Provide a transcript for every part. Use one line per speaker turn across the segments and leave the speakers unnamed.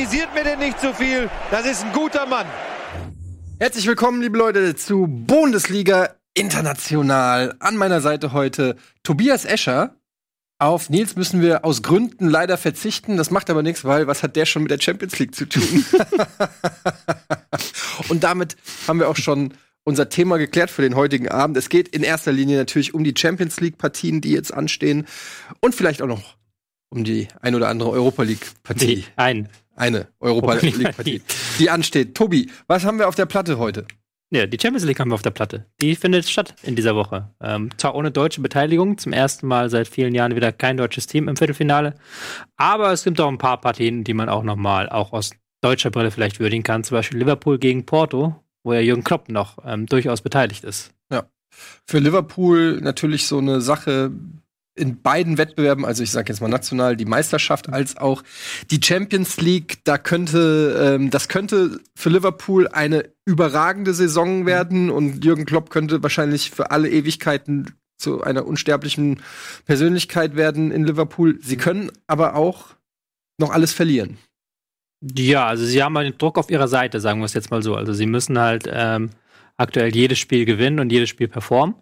kritisiert mir denn nicht zu viel. Das ist ein guter Mann.
Herzlich willkommen, liebe Leute, zu Bundesliga International. An meiner Seite heute Tobias Escher. Auf Nils müssen wir aus Gründen leider verzichten. Das macht aber nichts, weil was hat der schon mit der Champions League zu tun? Und damit haben wir auch schon unser Thema geklärt für den heutigen Abend. Es geht in erster Linie natürlich um die Champions League Partien, die jetzt anstehen und vielleicht auch noch um die ein oder andere Europa League Partie.
Ein.
Eine Europa League Partie, die ansteht. Tobi, was haben wir auf der Platte heute?
Ja, die Champions League haben wir auf der Platte. Die findet statt in dieser Woche. Ähm, zwar ohne deutsche Beteiligung, zum ersten Mal seit vielen Jahren wieder kein deutsches Team im Viertelfinale. Aber es gibt auch ein paar Partien, die man auch nochmal auch aus deutscher Brille vielleicht würdigen kann. Zum Beispiel Liverpool gegen Porto, wo ja Jürgen Klopp noch ähm, durchaus beteiligt ist.
Ja. Für Liverpool natürlich so eine Sache, in beiden Wettbewerben, also ich sage jetzt mal national, die Meisterschaft als auch die Champions League, da könnte, ähm, das könnte für Liverpool eine überragende Saison werden und Jürgen Klopp könnte wahrscheinlich für alle Ewigkeiten zu einer unsterblichen Persönlichkeit werden in Liverpool. Sie können aber auch noch alles verlieren.
Ja, also sie haben einen Druck auf ihrer Seite, sagen wir es jetzt mal so. Also sie müssen halt ähm, aktuell jedes Spiel gewinnen und jedes Spiel performen,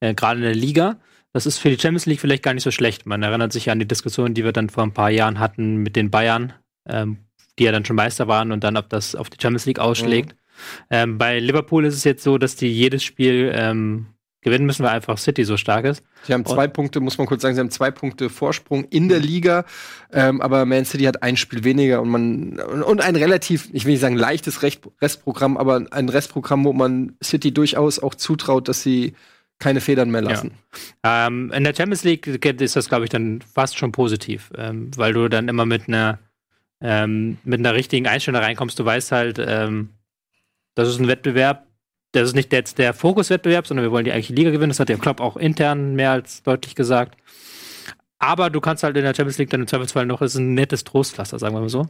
äh, gerade in der Liga. Das ist für die Champions League vielleicht gar nicht so schlecht. Man erinnert sich an die Diskussion, die wir dann vor ein paar Jahren hatten mit den Bayern, ähm, die ja dann schon Meister waren und dann, ob das auf die Champions League ausschlägt. Mhm. Ähm, bei Liverpool ist es jetzt so, dass die jedes Spiel ähm, gewinnen müssen, weil einfach City so stark ist.
Sie haben zwei und Punkte, muss man kurz sagen, sie haben zwei Punkte Vorsprung in der Liga, ähm, aber Man City hat ein Spiel weniger und man und ein relativ, ich will nicht sagen leichtes Restprogramm, aber ein Restprogramm, wo man City durchaus auch zutraut, dass sie keine Federn mehr lassen.
Ja. Ähm, in der Champions League ist das, glaube ich, dann fast schon positiv, ähm, weil du dann immer mit einer ähm, mit einer richtigen Einstellung reinkommst. Du weißt halt, ähm, das ist ein Wettbewerb, das ist nicht jetzt der Fokuswettbewerb, sondern wir wollen die eigentliche Liga gewinnen. Das hat der Klopp auch intern mehr als deutlich gesagt. Aber du kannst halt in der Champions League dann im Zweifelsfall noch, ist ein nettes Trostpflaster, sagen wir mal so.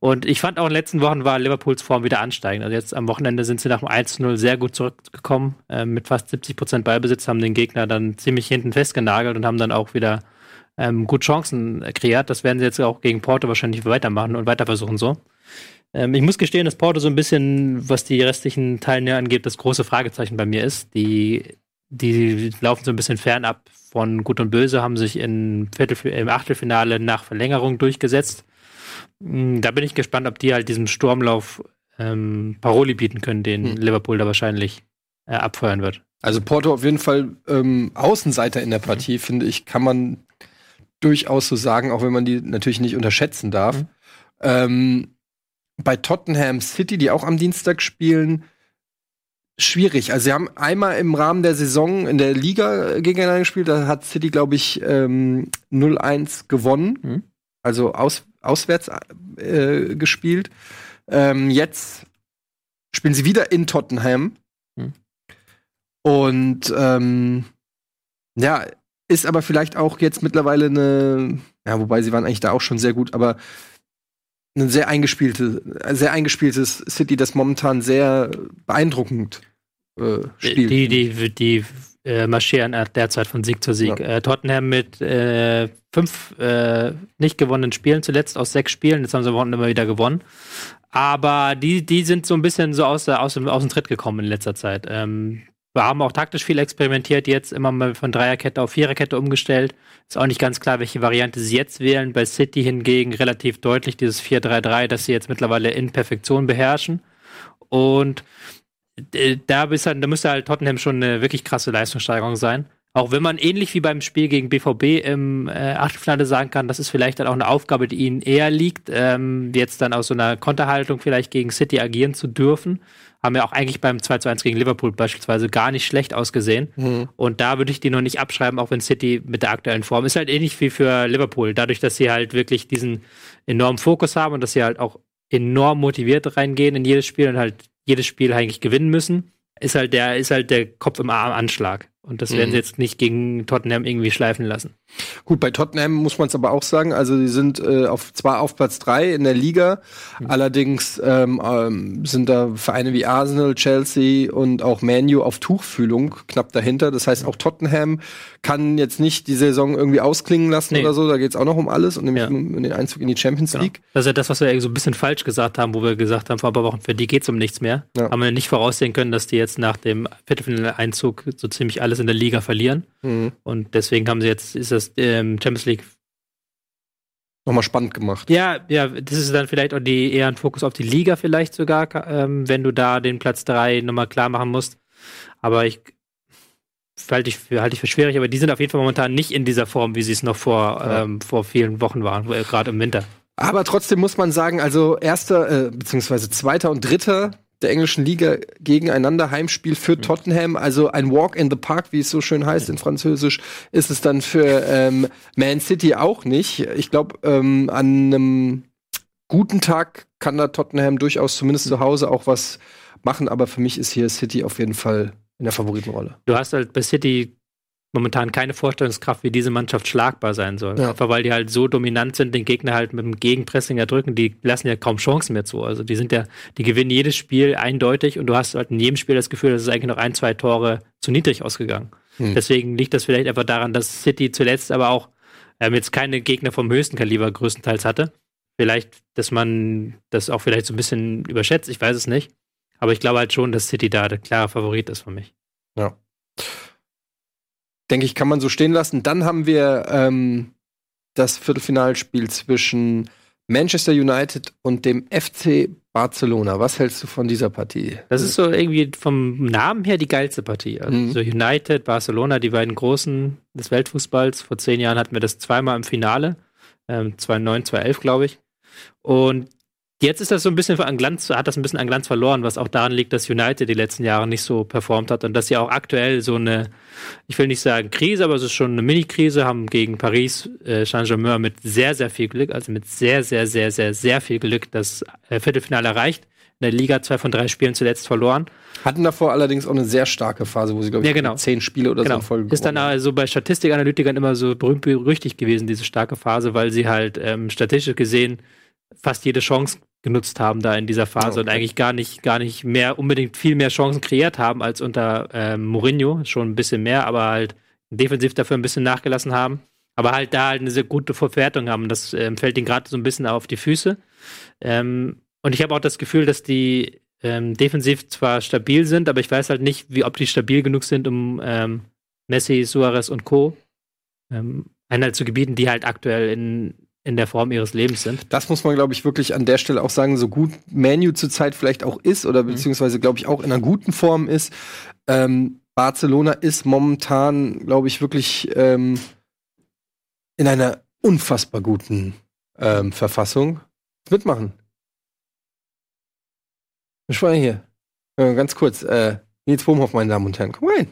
Und ich fand auch in den letzten Wochen war Liverpools Form wieder ansteigend. Also jetzt am Wochenende sind sie nach dem 1-0 sehr gut zurückgekommen, äh, mit fast 70 Prozent Ballbesitz, haben den Gegner dann ziemlich hinten festgenagelt und haben dann auch wieder ähm, gut Chancen kreiert. Das werden sie jetzt auch gegen Porto wahrscheinlich weitermachen und weiter versuchen so. Ähm, ich muss gestehen, dass Porto so ein bisschen, was die restlichen Teilnehmer angeht, das große Fragezeichen bei mir ist. Die, die laufen so ein bisschen fernab von Gut und Böse haben sich Viertel, im Achtelfinale nach Verlängerung durchgesetzt. Hm, da bin ich gespannt, ob die halt diesem Sturmlauf ähm, Paroli bieten können, den hm. Liverpool da wahrscheinlich äh, abfeuern wird.
Also Porto auf jeden Fall ähm, Außenseiter in der Partie, mhm. finde ich, kann man durchaus so sagen, auch wenn man die natürlich nicht unterschätzen darf. Mhm. Ähm, bei Tottenham City, die auch am Dienstag spielen, schwierig. Also sie haben einmal im Rahmen der Saison in der Liga gegeneinander gespielt. Da hat City, glaube ich, ähm, 0-1 gewonnen. Mhm. Also aus, auswärts äh, gespielt. Ähm, jetzt spielen sie wieder in Tottenham. Mhm. Und ähm, ja, ist aber vielleicht auch jetzt mittlerweile eine, ja, wobei sie waren eigentlich da auch schon sehr gut, aber ein sehr eingespielte, sehr eingespieltes City, das momentan sehr beeindruckend äh, spielt.
Die, die, die äh, marschieren derzeit von Sieg zu Sieg. Ja. Äh, Tottenham mit äh, fünf äh, nicht gewonnenen Spielen zuletzt aus sechs Spielen. Jetzt haben sie am immer wieder gewonnen. Aber die, die sind so ein bisschen so aus, aus, aus dem Tritt gekommen in letzter Zeit. Ähm, wir haben auch taktisch viel experimentiert, jetzt immer mal von Dreierkette auf Viererkette umgestellt. Ist auch nicht ganz klar, welche Variante sie jetzt wählen. Bei City hingegen relativ deutlich dieses 4-3-3, das sie jetzt mittlerweile in Perfektion beherrschen. Und äh, da, bist halt, da müsste halt Tottenham schon eine wirklich krasse Leistungssteigerung sein. Auch wenn man ähnlich wie beim Spiel gegen BVB im äh, Achtelfinale sagen kann, das ist vielleicht dann auch eine Aufgabe, die ihnen eher liegt, ähm, jetzt dann aus so einer Konterhaltung vielleicht gegen City agieren zu dürfen haben ja auch eigentlich beim 2 zu 1 gegen Liverpool beispielsweise gar nicht schlecht ausgesehen. Mhm. Und da würde ich die noch nicht abschreiben, auch wenn City mit der aktuellen Form ist halt ähnlich wie für Liverpool. Dadurch, dass sie halt wirklich diesen enormen Fokus haben und dass sie halt auch enorm motiviert reingehen in jedes Spiel und halt jedes Spiel eigentlich gewinnen müssen, ist halt der, ist halt der Kopf im Arm Anschlag. Und das mhm. werden sie jetzt nicht gegen Tottenham irgendwie schleifen lassen.
Gut, bei Tottenham muss man es aber auch sagen, also die sind äh, auf, zwar auf Platz drei in der Liga, mhm. allerdings ähm, ähm, sind da Vereine wie Arsenal, Chelsea und auch Manu auf Tuchfühlung knapp dahinter. Das heißt, auch Tottenham kann jetzt nicht die Saison irgendwie ausklingen lassen nee. oder so. Da geht es auch noch um alles und nämlich ja. um den Einzug in die Champions genau. League.
Das ist ja das, was wir so ein bisschen falsch gesagt haben, wo wir gesagt haben vor ein paar Wochen, für die geht es um nichts mehr. Ja. Haben wir nicht voraussehen können, dass die jetzt nach dem Viertelfinale-Einzug so ziemlich alles in der Liga verlieren. Mhm. Und deswegen haben sie jetzt, ist das ähm, Champions League
nochmal spannend gemacht.
Ja, ja, das ist dann vielleicht auch die eher ein Fokus auf die Liga vielleicht sogar, ähm, wenn du da den Platz 3 nochmal klar machen musst. Aber ich halte ich, für, halte ich für schwierig, aber die sind auf jeden Fall momentan nicht in dieser Form, wie sie es noch vor, ja. ähm, vor vielen Wochen waren, äh, gerade im Winter.
Aber trotzdem muss man sagen, also erster, äh, beziehungsweise zweiter und dritter der englischen Liga gegeneinander Heimspiel für Tottenham, also ein Walk in the Park, wie es so schön heißt in Französisch, ist es dann für ähm, Man City auch nicht. Ich glaube, ähm, an einem guten Tag kann da Tottenham durchaus zumindest zu Hause auch was machen, aber für mich ist hier City auf jeden Fall in der Favoritenrolle.
Du hast halt bei City momentan keine Vorstellungskraft, wie diese Mannschaft schlagbar sein soll. Ja. Einfach weil die halt so dominant sind, den Gegner halt mit dem Gegenpressing erdrücken, die lassen ja kaum Chancen mehr zu. Also die sind ja, die gewinnen jedes Spiel eindeutig und du hast halt in jedem Spiel das Gefühl, dass es eigentlich noch ein, zwei Tore zu niedrig ausgegangen. Hm. Deswegen liegt das vielleicht einfach daran, dass City zuletzt aber auch ähm, jetzt keine Gegner vom höchsten Kaliber größtenteils hatte. Vielleicht, dass man das auch vielleicht so ein bisschen überschätzt, ich weiß es nicht. Aber ich glaube halt schon, dass City da der klare Favorit ist für mich.
Ja denke ich, kann man so stehen lassen. Dann haben wir ähm, das Viertelfinalspiel zwischen Manchester United und dem FC Barcelona. Was hältst du von dieser Partie?
Das ist so irgendwie vom Namen her die geilste Partie. Also mhm. United, Barcelona, die beiden Großen des Weltfußballs. Vor zehn Jahren hatten wir das zweimal im Finale. Ähm, 2009, 2011, glaube ich. Und Jetzt ist das so ein bisschen an Glanz, hat das ein bisschen an Glanz verloren, was auch daran liegt, dass United die letzten Jahre nicht so performt hat und dass sie auch aktuell so eine, ich will nicht sagen Krise, aber es ist schon eine Mini-Krise, haben gegen Paris äh, Saint-Germain mit sehr, sehr viel Glück, also mit sehr, sehr, sehr, sehr, sehr viel Glück das äh, Viertelfinale erreicht. In der Liga zwei von drei Spielen zuletzt verloren.
Hatten davor allerdings auch eine sehr starke Phase, wo sie, glaube ich, ja, genau. zehn Spiele oder genau. so in Folge
Ist dann also bei Statistikanalytikern immer so berühmt berüchtigt gewesen, diese starke Phase, weil sie halt ähm, statistisch gesehen fast jede Chance genutzt haben da in dieser Phase oh, okay. und eigentlich gar nicht, gar nicht mehr unbedingt viel mehr Chancen kreiert haben als unter ähm, Mourinho, schon ein bisschen mehr, aber halt defensiv dafür ein bisschen nachgelassen haben. Aber halt da halt eine sehr gute Verwertung haben. Das ähm, fällt ihnen gerade so ein bisschen auf die Füße. Ähm, und ich habe auch das Gefühl, dass die ähm, defensiv zwar stabil sind, aber ich weiß halt nicht, wie ob die stabil genug sind, um ähm, Messi, Suarez und Co. Ähm, Einhalt zu gebieten, die halt aktuell in in der Form ihres Lebens sind.
Das muss man, glaube ich, wirklich an der Stelle auch sagen, so gut Manu zurzeit vielleicht auch ist oder mhm. beziehungsweise, glaube ich, auch in einer guten Form ist. Ähm, Barcelona ist momentan, glaube ich, wirklich ähm, in einer unfassbar guten ähm, Verfassung. Mitmachen. Ich war hier. Äh, ganz kurz. Äh, Nils Bohmhoff, meine Damen und Herren. Komm rein.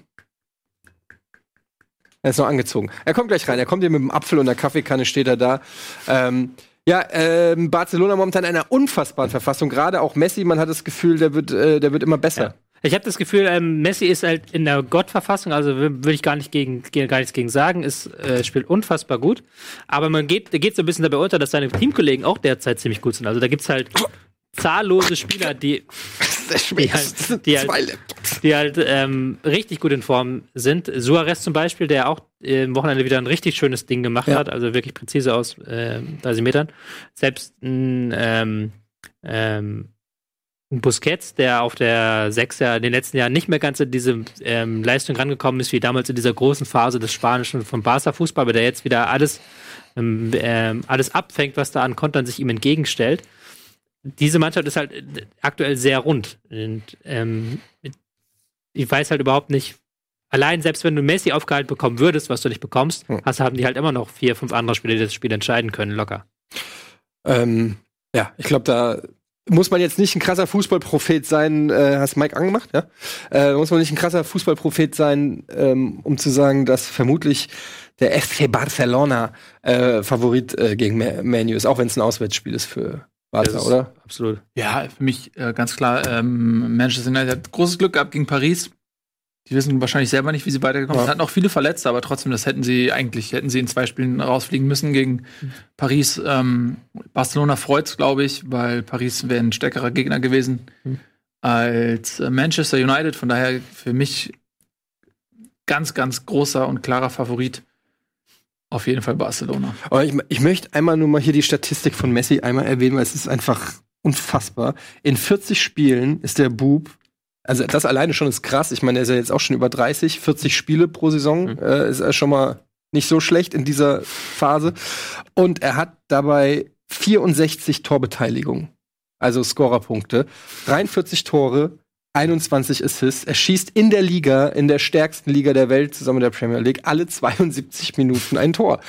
Er ist noch angezogen. Er kommt gleich rein. Er kommt hier mit dem Apfel und der Kaffeekanne steht er da. Ähm, ja, ähm, Barcelona momentan in einer unfassbaren Verfassung. Gerade auch Messi, man hat das Gefühl, der wird, äh, der wird immer besser. Ja.
Ich habe das Gefühl, ähm, Messi ist halt in der Gottverfassung, also würde ich gar nicht gegen, gar nichts gegen sagen, ist äh, spielt unfassbar gut. Aber man geht, geht so ein bisschen dabei unter, dass seine Teamkollegen auch derzeit ziemlich gut sind. Also da gibt's halt zahllose Spieler, die, die halt, die halt, die halt ähm, richtig gut in Form sind. Suarez zum Beispiel, der auch im Wochenende wieder ein richtig schönes Ding gemacht ja. hat, also wirklich präzise aus äh, 30 Metern. Selbst ein, ähm, ähm, Busquets, der auf der 6 ja in den letzten Jahren nicht mehr ganz in diese ähm, Leistung rangekommen ist, wie damals in dieser großen Phase des spanischen von Barca-Fußball, aber der jetzt wieder alles, ähm, ähm, alles abfängt, was da an Kontern sich ihm entgegenstellt diese Mannschaft ist halt aktuell sehr rund. Und ähm, ich weiß halt überhaupt nicht, allein selbst wenn du Messi aufgehalten bekommen würdest, was du nicht bekommst, hm. hast, haben die halt immer noch vier, fünf andere Spieler, die das Spiel entscheiden können, locker.
Ähm, ja, ich glaube, da muss man jetzt nicht ein krasser Fußballprophet sein, äh, hast Mike angemacht, ja? Äh, muss man nicht ein krasser Fußballprophet sein, ähm, um zu sagen, dass vermutlich der FC Barcelona äh, Favorit äh, gegen Manu ist, auch wenn es ein Auswärtsspiel ist für Barca, oder?
Absolut. Ja, für mich äh, ganz klar, ähm, Manchester United hat großes Glück gehabt gegen Paris. Die wissen wahrscheinlich selber nicht, wie sie weitergekommen sind.
Ja.
Hatten auch viele Verletzte, aber trotzdem, das hätten sie eigentlich, hätten sie in zwei Spielen rausfliegen müssen gegen Paris. Ähm, Barcelona freut's, glaube ich, weil Paris wäre ein stärkerer Gegner gewesen
Mhm.
als Manchester United. Von daher für mich ganz, ganz großer und klarer Favorit. Auf jeden Fall Barcelona.
Aber ich, ich möchte einmal nur mal hier die Statistik von Messi einmal erwähnen, weil es ist einfach unfassbar. In 40 Spielen ist der Bub, also das alleine schon ist krass. Ich meine, er ist ja jetzt auch schon über 30, 40 Spiele pro Saison,
Mhm.
äh, ist er schon mal nicht so schlecht in dieser Phase. Und er hat dabei 64 Torbeteiligungen, also Scorerpunkte, 43 Tore, 21 Assists. Er schießt in der Liga, in der stärksten Liga der Welt, zusammen mit der Premier League, alle 72 Minuten ein Tor.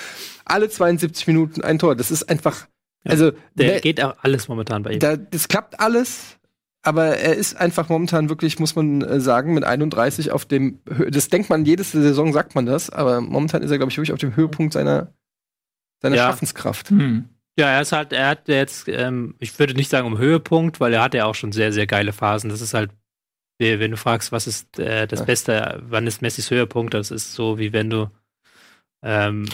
Alle 72 Minuten ein Tor. Das ist einfach, also,
Der
wer-
geht auch alles momentan bei ihm.
da, das klappt alles, aber er ist einfach momentan wirklich, muss man äh, sagen, mit 31 auf dem, das denkt man, jede Saison sagt man das, aber momentan ist er, glaube ich, wirklich auf dem Höhepunkt seiner, seiner
Ja.
Schaffenskraft.
Hm.
Ja, er ist halt, er hat jetzt, ähm, ich würde nicht sagen um Höhepunkt, weil er hatte ja auch schon sehr, sehr geile Phasen. Das ist halt, wenn du fragst, was ist äh, das
Ja.
Beste, wann ist Messis Höhepunkt, das ist so, wie wenn du, ähm,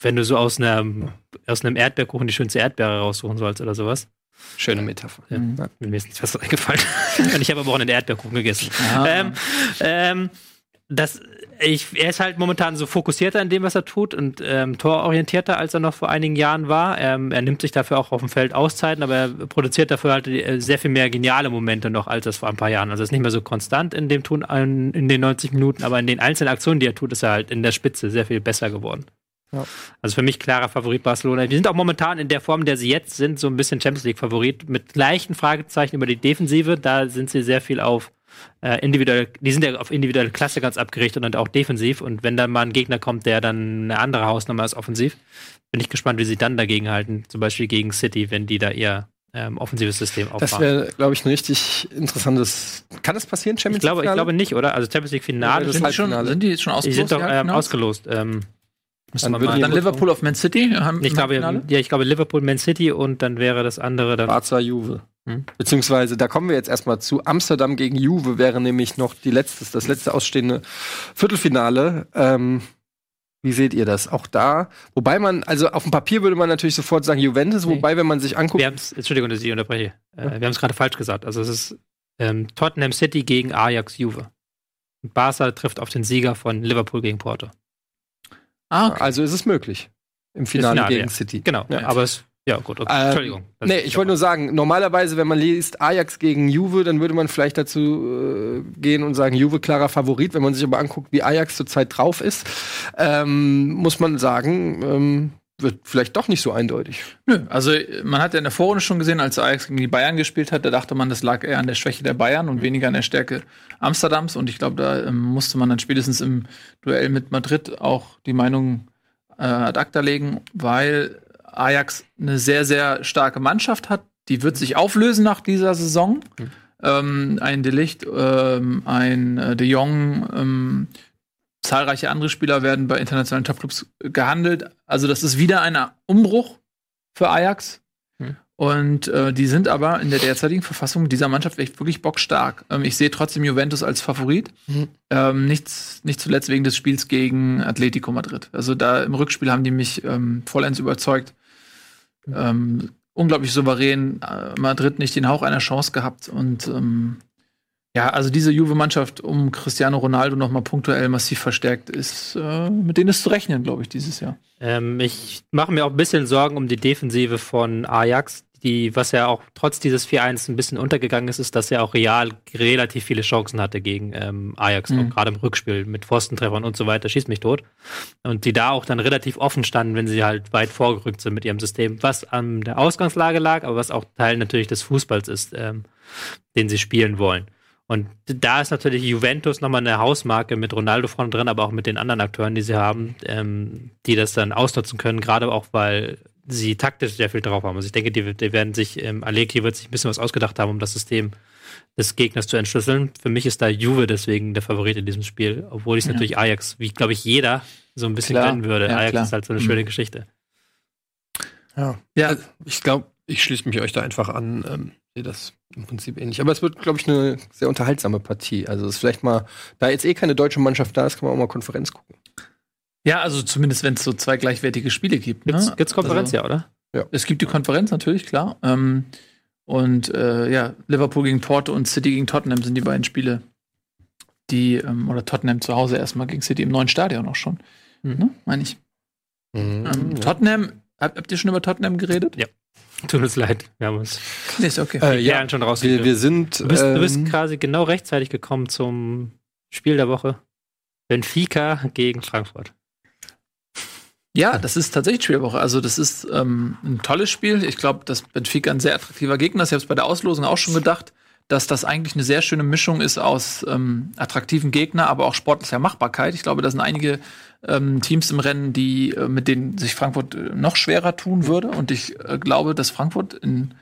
wenn du so aus einem, aus einem Erdbeerkuchen die schönste Erdbeere raussuchen sollst oder sowas.
Schöne Metapher.
Ja.
Mhm.
Mir ist nichts was eingefallen. Und ich habe aber auch einen Erdbeerkuchen gegessen.
Ah.
Ähm, ähm, das, ich, er ist halt momentan so fokussierter in dem, was er tut und ähm, tororientierter, als er noch vor einigen Jahren war. Ähm, er nimmt sich dafür auch auf dem Feld Auszeiten, aber er produziert dafür halt äh, sehr viel mehr geniale Momente noch, als das vor ein paar Jahren. Also er ist nicht mehr so konstant in dem Tun in, in den 90 Minuten, aber in den einzelnen Aktionen, die er tut, ist er halt in der Spitze sehr viel besser geworden.
Ja.
Also für mich klarer Favorit Barcelona. Die sind auch momentan in der Form, in der sie jetzt sind, so ein bisschen Champions League Favorit mit leichten Fragezeichen über die Defensive. Da sind sie sehr viel auf äh, individuelle, die sind ja auf individuelle Klasse ganz abgerichtet und auch defensiv. Und wenn dann mal ein Gegner kommt, der dann eine andere Hausnummer ist offensiv, bin ich gespannt, wie sie dann dagegen halten. Zum Beispiel gegen City, wenn die da ihr ähm, offensives System
Das
aufbauen.
wäre, glaube ich, ein richtig interessantes. Kann das passieren,
Ich
Champions
glaube, ich
League-Finale?
glaube nicht, oder? Also Champions League Finale,
das
sind, die schon,
Halbfinale.
sind die jetzt schon
die
ausgelost?
sind doch
die
ähm,
Halbfinals?
ausgelost. Ähm,
Dann
mal-
die-
Dann Liverpool auf Man City. haben-
ich glaube, ja, ich glaube Liverpool, Man City und dann wäre das andere dann.
Barca Juve.
Hm.
Beziehungsweise, da kommen wir jetzt erstmal zu. Amsterdam gegen Juve wäre nämlich noch die letzte, das letzte ausstehende Viertelfinale. Ähm, wie seht ihr das? Auch da, wobei man, also auf dem Papier würde man natürlich sofort sagen Juventus,
Nee.
wobei, wenn man sich anguckt,
Wir haben es, Entschuldigung, dass ich unterbreche. Äh, Wir haben es gerade falsch gesagt. Also es ist ähm, Tottenham City gegen Ajax Juve. Und Barca trifft auf den Sieger von Liverpool gegen Porto.
Ah, okay.
also ist es möglich. Im Finale,
Finale,
gegen
ja.
City.
Genau.
Ja.
Aber es, ja gut, okay.
Ähm,
Entschuldigung. Das
Nee, ich wollte nur sagen, normalerweise, wenn man liest Ajax gegen Juve, dann würde man vielleicht dazu äh, gehen und sagen, Juve klarer Favorit. Wenn man sich aber anguckt, wie Ajax zurzeit drauf ist, ähm, muss man sagen, ähm, wird vielleicht doch nicht so eindeutig.
Nö, also man hat ja in der Vorrunde schon gesehen, als Ajax gegen die Bayern gespielt hat, da dachte man, das lag eher an der Schwäche der Bayern und weniger an der Stärke Amsterdams. Und ich glaube, da ähm, musste man dann spätestens im Duell mit Madrid auch die Meinung äh, ad acta legen, weil Ajax eine sehr, sehr starke Mannschaft hat. Die wird sich auflösen nach dieser Saison. Ähm, ein Delicht, ähm, ein äh, De Jong, ähm, zahlreiche andere Spieler werden bei internationalen Topclubs gehandelt. Also das ist wieder ein Umbruch für Ajax.
Hm.
Und äh, die sind aber in der derzeitigen Verfassung dieser Mannschaft echt wirklich bockstark. Ähm, ich sehe trotzdem Juventus als Favorit.
Mhm.
Ähm, nichts, nicht zuletzt wegen des Spiels gegen Atletico Madrid. Also da im Rückspiel haben die mich ähm, vollends überzeugt. Ähm, unglaublich souverän. Äh, Madrid nicht den Hauch einer Chance gehabt. Und ähm, ja, also diese Juve-Mannschaft um Cristiano Ronaldo noch mal punktuell massiv verstärkt ist, äh, mit denen ist zu rechnen, glaube ich, dieses Jahr.
Ähm, ich mache mir auch ein bisschen Sorgen um die Defensive von Ajax, die, was ja auch trotz dieses 4-1 ein bisschen untergegangen ist, ist, dass er auch real relativ viele Chancen hatte gegen ähm, Ajax,
Mhm.
gerade im Rückspiel mit Pfostentreffern und so weiter, schießt mich tot. Und die da auch dann relativ offen standen, wenn sie halt weit vorgerückt sind mit ihrem System, was an der Ausgangslage lag, aber was auch Teil natürlich des Fußballs ist, ähm, den sie spielen wollen. Und da ist natürlich Juventus nochmal eine Hausmarke mit Ronaldo vorne drin, aber auch mit den anderen Akteuren, die sie haben, ähm, die das dann ausnutzen können, gerade auch, weil sie taktisch sehr viel drauf haben. Also ich denke, die, die werden sich, ähm, Aleki wird sich ein bisschen was ausgedacht haben, um das System des Gegners zu entschlüsseln. Für mich ist da Juve deswegen der Favorit in diesem Spiel, obwohl ich es
Ja.
natürlich Ajax, wie glaube ich jeder, so ein bisschen
Klar.
gönnen würde.
Ja,
Ajax
klar.
ist halt so eine
Mhm.
schöne Geschichte.
Ja.
Ja,
Ich glaube, ich schließe mich euch da einfach an. Ähm, sehe das im Prinzip ähnlich. Aber es wird, glaube ich, eine sehr unterhaltsame Partie. Also es ist vielleicht mal, da jetzt eh keine deutsche Mannschaft da ist, kann man auch mal Konferenz gucken.
Ja, also zumindest wenn es so zwei gleichwertige Spiele gibt.
Gibt's,
ne?
gibt's Konferenz,
also,
ja, oder?
Es gibt die Konferenz natürlich, klar. Ähm, und äh, ja, Liverpool gegen Porto und City gegen Tottenham sind die beiden Spiele, die, ähm, oder Tottenham zu Hause erstmal gegen City im neuen Stadion auch schon.
Mhm.
Ne? Meine ich.
Mhm.
Ähm, Tottenham, habt, habt ihr schon über Tottenham geredet?
Ja. Tut uns leid, wir haben uns
Nee, ist okay.
Äh, ja,
schon
wir,
rausgegeben.
wir sind.
Du bist, du bist
ähm,
quasi genau rechtzeitig gekommen zum Spiel der Woche. Benfica gegen Frankfurt.
Ja, das ist tatsächlich Spielwoche. Also, das ist ähm, ein tolles Spiel. Ich glaube, dass Benfica ein sehr attraktiver Gegner ist. Ich habe es bei der Auslosung auch schon gedacht, dass das eigentlich eine sehr schöne Mischung ist aus ähm, attraktiven Gegner, aber auch sportlicher Machbarkeit. Ich glaube, da sind einige ähm, Teams im Rennen, die äh, mit denen sich Frankfurt äh, noch schwerer tun würde. Und ich äh, glaube, dass Frankfurt in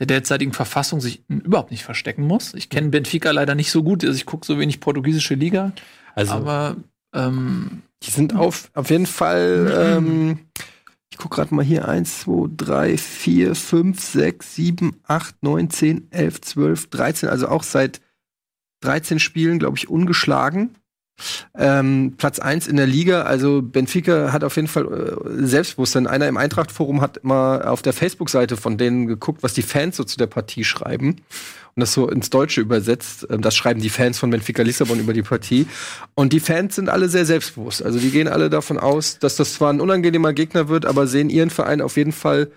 der derzeitigen Verfassung sich überhaupt nicht verstecken muss. Ich kenne Benfica leider nicht so gut. Also ich gucke so wenig portugiesische Liga.
also,
aber ähm,
die sind auf, auf jeden Fall. Ähm, ich gucke gerade mal hier. 1, 2, 3, 4, 5, 6, 7, 8, 9, 10, 11, 12, 13. Also auch seit 13 Spielen, glaube ich, ungeschlagen. Ähm, Platz 1 in der Liga, also Benfica hat auf jeden Fall äh, Selbstbewusstsein. Einer im Eintracht-Forum hat mal auf der Facebook-Seite von denen geguckt, was die Fans so zu der Partie schreiben und das so ins Deutsche übersetzt. Ähm, das schreiben die Fans von Benfica Lissabon über die Partie. Und die Fans sind alle sehr selbstbewusst. Also die gehen alle davon aus, dass das zwar ein unangenehmer Gegner wird, aber sehen ihren Verein auf jeden Fall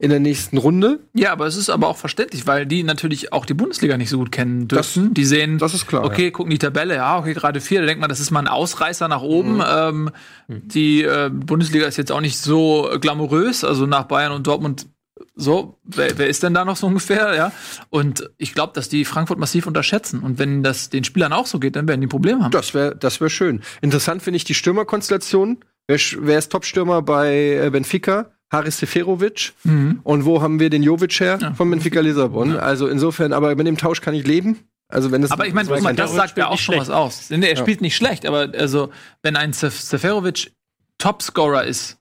in der nächsten Runde.
Ja, aber es ist aber auch verständlich, weil die natürlich auch die Bundesliga nicht so gut kennen dürfen. die sehen,
Das ist klar.
okay, gucken die Tabelle, ja, okay, gerade vier, da denkt man, das ist mal ein Ausreißer nach oben. Ähm, Die äh, Bundesliga ist jetzt auch nicht so glamourös, also nach Bayern und Dortmund so, wer, wer ist denn da noch so ungefähr, ja? Und ich glaube, dass die Frankfurt massiv unterschätzen. Und wenn das den Spielern auch so geht, dann werden die Probleme haben.
Das wäre das wär schön. Interessant finde ich die Stürmerkonstellation. Wer, wer ist Topstürmer bei äh, Benfica? Haris Seferovic.
Mhm.
Und wo haben wir den Jovic her?
Ja.
Von Benfica Lissabon. Also insofern, aber mit dem Tausch kann ich leben. Also wenn das
Aber ich meine,
ein-
das sagt ja auch schon was aus. Nee, er
Ja.
spielt nicht schlecht, aber also, wenn ein Sef- Seferovic Topscorer ist,
Ja.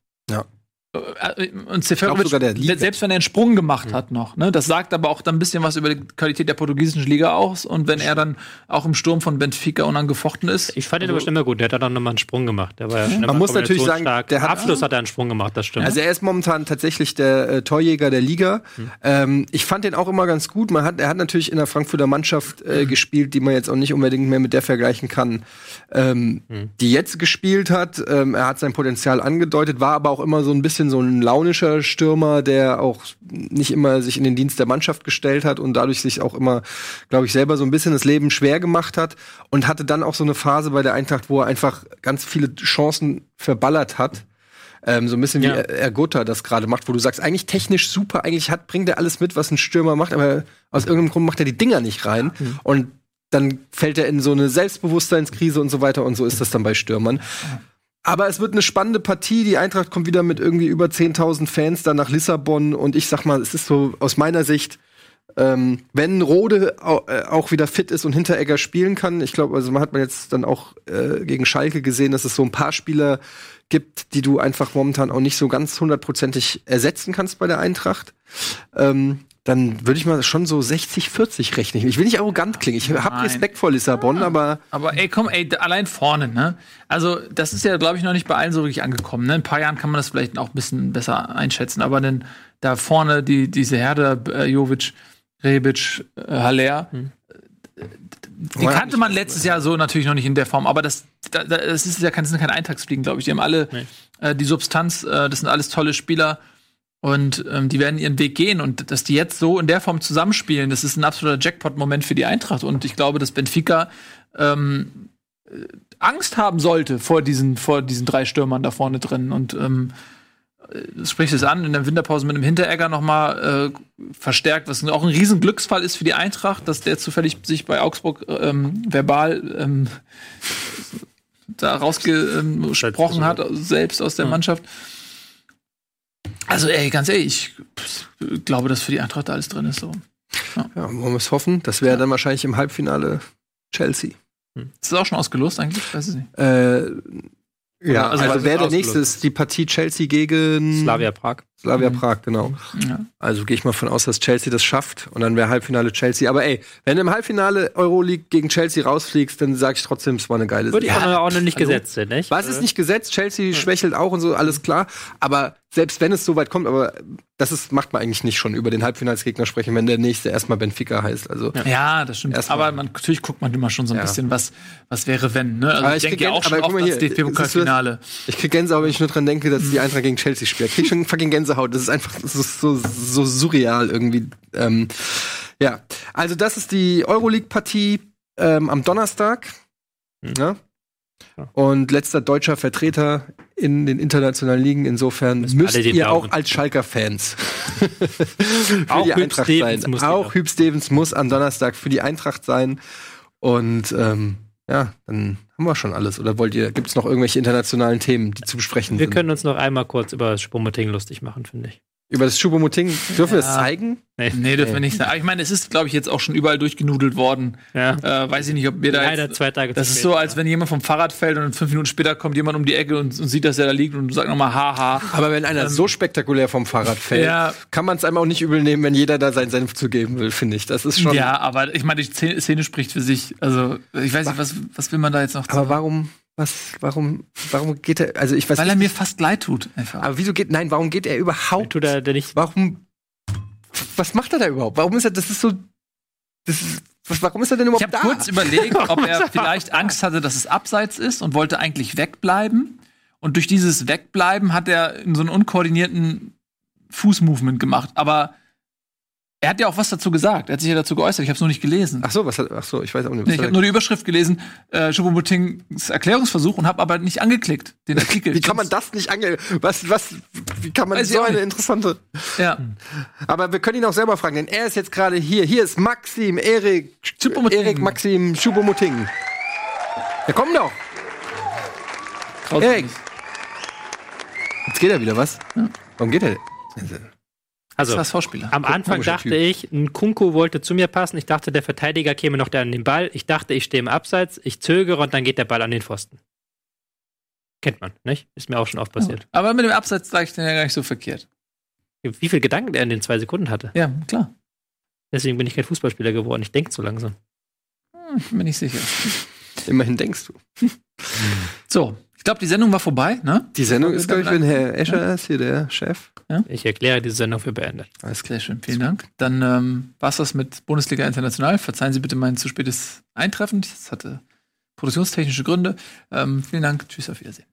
Und Seferovic,
sogar der Liga.
selbst wenn er einen Sprung gemacht hat noch, ne, das sagt aber auch dann ein bisschen was über die Qualität der portugiesischen Liga aus. Und wenn er dann auch im Sturm von Benfica unangefochten ist,
Ich fand ihn aber schon immer gut. Der hat da dann nochmal einen Sprung gemacht. Der war ja schon
Man muss natürlich sagen,
kombinationsstark.
der hat-
Abschluss hat er einen Sprung gemacht, das stimmt.
Also er ist momentan tatsächlich der äh, Torjäger der Liga. Ähm, ich fand den auch immer ganz gut. Man hat, er hat natürlich in der Frankfurter Mannschaft äh, gespielt, die man jetzt auch nicht unbedingt mehr mit der vergleichen kann, ähm, die jetzt gespielt hat. Ähm, er hat sein Potenzial angedeutet, war aber auch immer so ein bisschen so ein launischer Stürmer, der auch nicht immer sich in den Dienst der Mannschaft gestellt hat und dadurch sich auch immer, glaube ich, selber so ein bisschen das Leben schwer gemacht hat und hatte dann auch so eine Phase bei der Eintracht, wo er einfach ganz viele Chancen verballert hat. Ähm, so ein bisschen
Ja.
wie Ergota das gerade macht, wo du sagst, eigentlich technisch super, eigentlich hat, bringt er alles mit, was ein Stürmer macht, aber aus irgendeinem Grund macht er die Dinger nicht rein. Und dann fällt er in so eine Selbstbewusstseinskrise und so weiter und so ist das dann bei Stürmern. Aber es wird eine spannende Partie. Die Eintracht kommt wieder mit irgendwie über 10.000 Fans dann nach Lissabon. Und ich sag mal, es ist so aus meiner Sicht, ähm, wenn Rode äh, auch wieder fit ist und Hinteregger spielen kann, ich glaube, also man hat man jetzt dann auch äh, gegen Schalke gesehen, dass es so ein paar Spieler gibt, die du einfach momentan auch nicht so ganz hundertprozentig ersetzen kannst bei der Eintracht. Ähm, dann würde ich mal schon so 60-40 rechnen. Ich will nicht arrogant klingen. Ich habe. Respekt vor Lissabon, aber
Aber ey, komm, ey, allein vorne, ne? Also, das ist ja, glaube ich, noch nicht bei allen so wirklich angekommen. Ne? In ein paar Jahren kann man das vielleicht auch ein bisschen besser einschätzen. Aber dann da vorne die, diese Herde, äh, Jovic, Rebic, äh, Haller, die
Man hat
kannte man letztes Jahr so natürlich noch nicht in der Form. Aber das, da- da- das ist ja kein, das sind keine Eintagsfliegen, glaube ich. Die haben alle
Nee.
äh, die Substanz, äh, das sind alles tolle Spieler. Und ähm, die werden ihren Weg gehen. Und dass die jetzt so in der Form zusammenspielen, das ist ein absoluter Jackpot-Moment für die Eintracht. Und ich glaube, dass Benfica ähm, äh, Angst haben sollte vor diesen, vor diesen drei Stürmern da vorne drin. Und ähm, äh, das spricht es an, in der Winterpause mit einem Hinteregger noch mal äh, verstärkt, was auch ein riesen Glücksfall ist für die Eintracht, dass der zufällig sich bei Augsburg ähm, verbal ähm, da rausgesprochen hat, selbst aus der Mannschaft. Also, ey, ganz ehrlich, ich glaube, dass für die Eintracht da alles drin ist. So.
ja, wollen wir es hoffen. Das wäre dann wahrscheinlich im Halbfinale Chelsea.
Ist das auch schon ausgelost eigentlich? Weiß ich nicht.
Äh, Ja,
Also,
also, wäre der nächste ist die Partie Chelsea gegen
Slavia Prag.
Slavia Prag, genau.
Ja.
Also gehe ich mal von aus, dass Chelsea das schafft und dann wäre Halbfinale Chelsea. Aber ey, wenn du im Halbfinale Euroleague gegen Chelsea rausfliegst, dann sage ich trotzdem, es war eine geile
Würde ich
Saison.
auch noch nicht
hallo?
gesetzt sind, nicht?
Was ist nicht gesetzt? Chelsea schwächelt auch und so, alles klar. Aber selbst wenn es so weit kommt, aber das ist, macht man eigentlich nicht schon über den Halbfinalsgegner sprechen, wenn der nächste erstmal Benfica heißt. Also
Ja, das stimmt.
Erstmal.
aber man, natürlich guckt man immer schon so ein
Ja.
bisschen, was, was wäre, wenn. Ne? Also
Aber
ich
ich
denke
krieg
ja auch schon
aber guck
oft
mal
ans
hier,
DFB-Pokalfinale.
ich krieg Gänsehaut, wenn ich nur dran denke, dass die Eintracht gegen Chelsea spielt. Ich krieg schon fucking Gänsehaut. Das ist einfach so, so, so surreal irgendwie. Ähm, ja, also das ist die Euroleague-Partie ähm, am Donnerstag.
Hm.
Ja?
Ja.
Und letzter deutscher Vertreter in den internationalen Ligen. Insofern
Müssen
müsst ihr
Daumen
auch als Schalker-Fans für
Auch
die Eintracht
Stevens
sein.
muss
Auch. Hüb Stevens muss am Donnerstag für die Eintracht sein. Und ähm, ja, dann haben wir schon alles. Oder wollt ihr, gibt es noch irgendwelche internationalen Themen, die zu besprechen
Wir
sind?
können uns noch einmal kurz über das Spomoting lustig machen, finde ich.
Über das Choupo-Moting, dürfen wir das
Ja.
zeigen?
Nee, dürfen wir nicht sagen. Aber ich meine, es ist, glaube ich, jetzt auch schon überall durchgenudelt worden.
Ja.
Äh, weiß ich nicht, ob wir da
Leider
jetzt,
zwei Tage
Das
zu
ist so, als wenn jemand vom Fahrrad fällt und fünf Minuten später kommt jemand um die Ecke und, und sieht, dass er da liegt und sagt nochmal haha.
Aber wenn einer so spektakulär vom Fahrrad fällt,
Ja.
kann man es einem auch nicht übel nehmen, wenn jeder da seinen Senf zugeben will, finde ich. Das ist schon.
Ja, aber ich meine, die Szene, Szene spricht für sich. Also, ich weiß nicht, was, was will man da jetzt noch
Aber warum, was, warum, warum geht er, also ich weiß
Weil er mir fast leid tut, einfach.
aber wieso geht, nein, warum geht er überhaupt?
Tut er denn nicht.
Warum, was macht er da überhaupt? Warum ist er, das ist so, das ist, was, warum ist er denn
Ich
überhaupt
habe
da?
kurz überlegt, ob er vielleicht Angst hatte, dass es abseits ist und wollte eigentlich wegbleiben. Und durch dieses Wegbleiben hat er so einen unkoordinierten Fußmovement gemacht. Aber er hat ja auch was dazu gesagt. Er hat sich ja dazu geäußert. Ich habe es nur nicht gelesen.
Ach so, was hat, ach so, ich weiß auch nicht. Was
ich
hat
habe nur die Überschrift gelesen, äh, Choupo-Motings Erklärungsversuch und habe aber nicht angeklickt, den Artikel.
wie kann man das nicht ange, was, was, wie kann man
Weiß ich
so eine interessante,
Ja.
aber wir können ihn auch selber fragen, denn er ist jetzt gerade hier. Hier ist Maxim, Erik. Erik, Maxim, Schubomoting. Ja, komm doch. Erik. Jetzt geht er wieder, was? Warum geht er?
Also,
Das war Schauspieler.
am Anfang dachte
Typ.
ich, ein Kunku wollte zu mir passen. Ich dachte, der Verteidiger käme noch da an den Ball. Ich dachte, ich stehe im Abseits. Ich zögere und dann geht der Ball an den Pfosten. Kennt man, nicht? Ist mir auch schon oft passiert.
Aber mit dem Abseits sage ich den ja gar nicht so verkehrt.
Wie viel Gedanken er in den zwei Sekunden hatte.
Ja, klar.
Deswegen bin ich kein Fußballspieler geworden. Ich denke zu langsam.
Hm, Ich bin mir nicht sicher.
Immerhin denkst du.
So, glaube, die Sendung war vorbei, ne?
Die Sendung ist, glaube ich, wenn Herr Escher ist, hier der Chef.
Ich erkläre diese Sendung für beendet.
Alles klar.
Schön, vielen Dank. Dann ähm, war es das mit Bundesliga International. Verzeihen Sie bitte mein zu spätes Eintreffen. Das hatte produktionstechnische Gründe. Ähm, vielen Dank. Tschüss, auf Wiedersehen.